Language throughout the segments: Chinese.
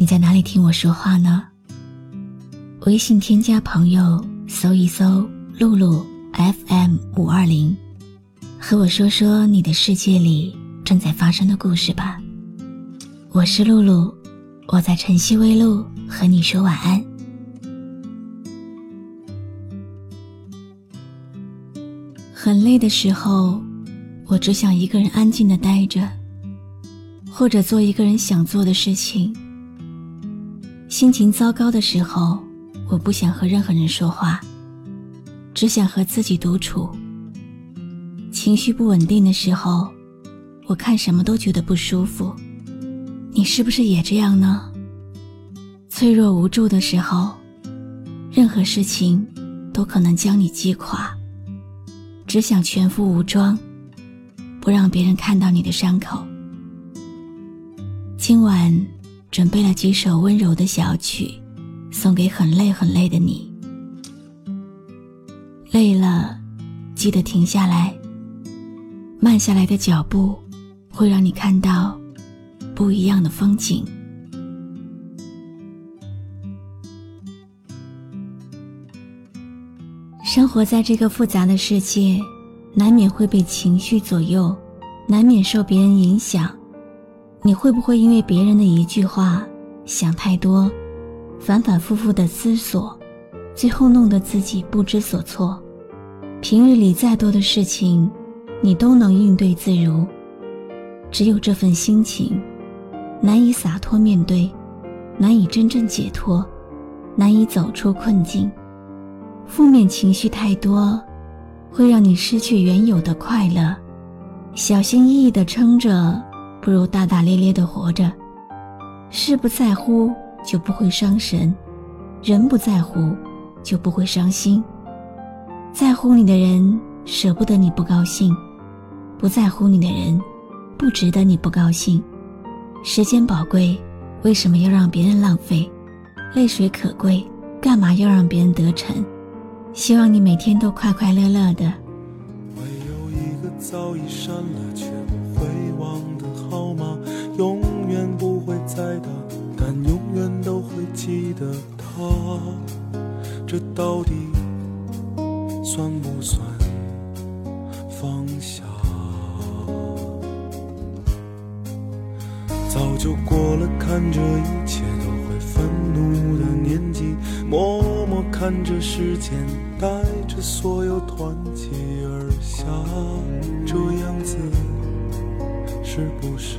你在哪里听我说话呢？微信添加朋友，搜一搜“露露 FM 五二零”，和我说说你的世界里正在发生的故事吧。我是露露，我在晨曦微露和你说晚安。很累的时候。我只想一个人安静的待着，或者做一个人想做的事情。心情糟糕的时候，我不想和任何人说话，只想和自己独处。情绪不稳定的时候，我看什么都觉得不舒服。你是不是也这样呢？脆弱无助的时候，任何事情都可能将你击垮，只想全副武装。不让别人看到你的伤口。今晚准备了几首温柔的小曲，送给很累很累的你。累了，记得停下来。慢下来的脚步，会让你看到不一样的风景。生活在这个复杂的世界。难免会被情绪左右，难免受别人影响。你会不会因为别人的一句话想太多，反反复复的思索，最后弄得自己不知所措？平日里再多的事情，你都能应对自如，只有这份心情，难以洒脱面对，难以真正解脱，难以走出困境。负面情绪太多。会让你失去原有的快乐。小心翼翼的撑着，不如大大咧咧的活着。事不在乎就不会伤神，人不在乎就不会伤心。在乎你的人舍不得你不高兴，不在乎你的人不值得你不高兴。时间宝贵，为什么要让别人浪费？泪水可贵，干嘛要让别人得逞？希望你每天都快快乐乐的会有一个早已删了却不会忘的永远都会记得他这到底算不算放下早就过了看着一切都会愤怒的年纪默默看着时间带着所有团结而下。这样子是不是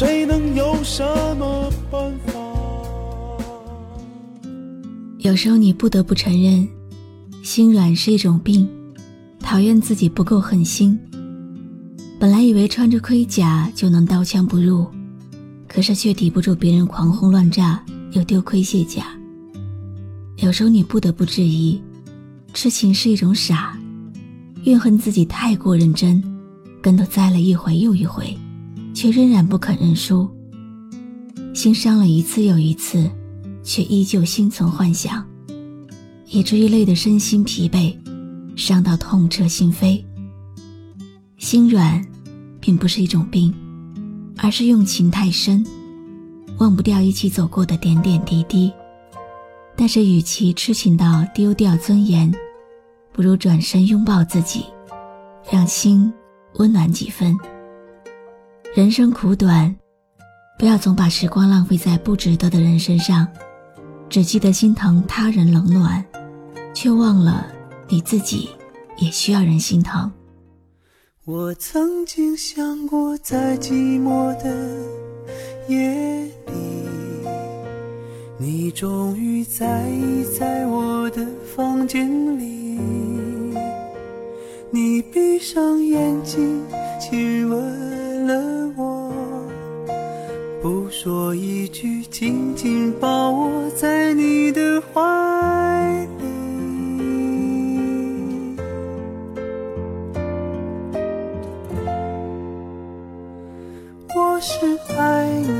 谁能有什么办法？有时候你不得不承认，心软是一种病，讨厌自己不够狠心。本来以为穿着盔甲就能刀枪不入，可是却抵不住别人狂轰乱炸。又丢盔卸甲，有时候你不得不质疑，痴情是一种傻，怨恨自己太过认真，跟头栽了一回又一回，却仍然不肯认输。心伤了一次又一次，却依旧心存幻想，以至于累得身心疲惫，伤到痛彻心扉。心软，并不是一种病，而是用情太深。忘不掉一起走过的点点滴滴，但是与其痴情到丢掉尊严，不如转身拥抱自己，让心温暖几分。人生苦短，不要总把时光浪费在不值得的人身上，只记得心疼他人冷暖，却忘了你自己也需要人心疼。我曾经想过，在寂寞的夜里，你终于在意在我的房间里。你闭上眼睛，亲吻了，说一句，紧紧抱我在你的怀里。我是爱你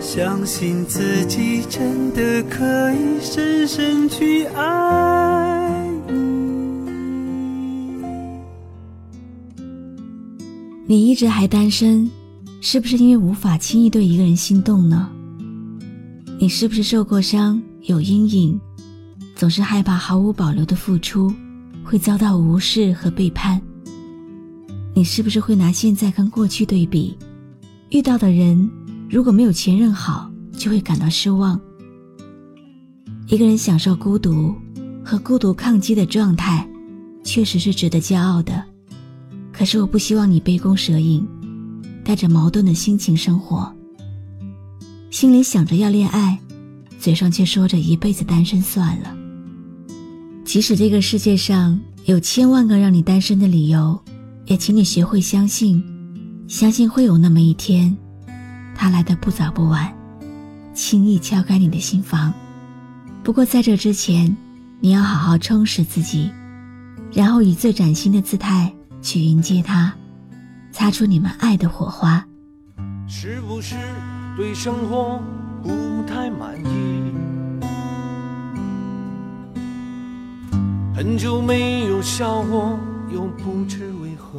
相信自己真的可以深深去爱你。你一直还单身，是不是因为无法轻易对一个人心动呢？你是不是受过伤，有阴影，总是害怕毫无保留的付出会遭到无视和背叛？你是不是会拿现在跟过去对比？遇到的人如果没有前任好，就会感到失望。一个人享受孤独和孤独抗击的状态，确实是值得骄傲的。可是我不希望你杯弓蛇影，带着矛盾的心情生活。心里想着要恋爱，嘴上却说着一辈子单身算了。即使这个世界上有千万个让你单身的理由。也请你学会相信，相信会有那么一天，他来的不早不晚，轻易敲开你的心房。不过在这之前，你要好好充实自己，然后以最崭新的姿态去迎接他，擦出你们爱的火花。是不是对生活不太满意？很久没有笑过。又不知为何，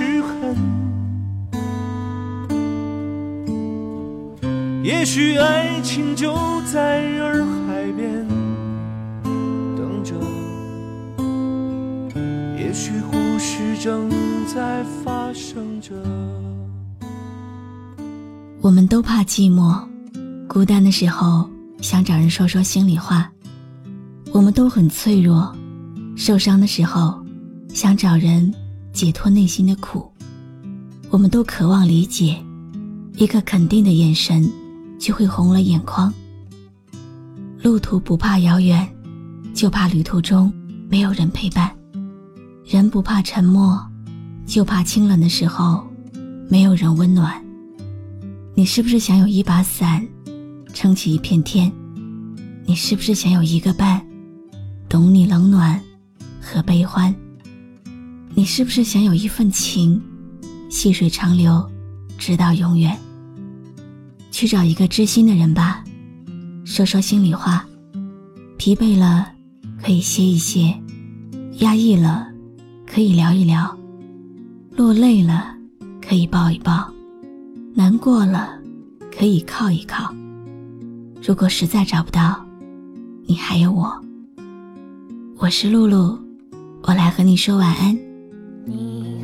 也许爱情就在洱海边等着，也许故事正在发生着。我们都怕寂寞，孤单的时候想找人说说心里话。我们都很脆弱。受伤的时候，想找人解脱内心的苦。我们都渴望理解，一个肯定的眼神，就会红了眼眶。路途不怕遥远，就怕旅途中没有人陪伴。人不怕沉默，就怕清冷的时候没有人温暖。你是不是想有一把伞，撑起一片天？你是不是想有一个伴，懂你冷暖？和悲欢，你是不是想有一份情，细水长流，直到永远。去找一个知心的人吧，说说心里话。疲惫了，可以歇一歇；压抑了，可以聊一聊；落泪了，可以抱一抱；难过了，可以靠一靠。如果实在找不到，你还有我。我是露露，我来和你说晚安。你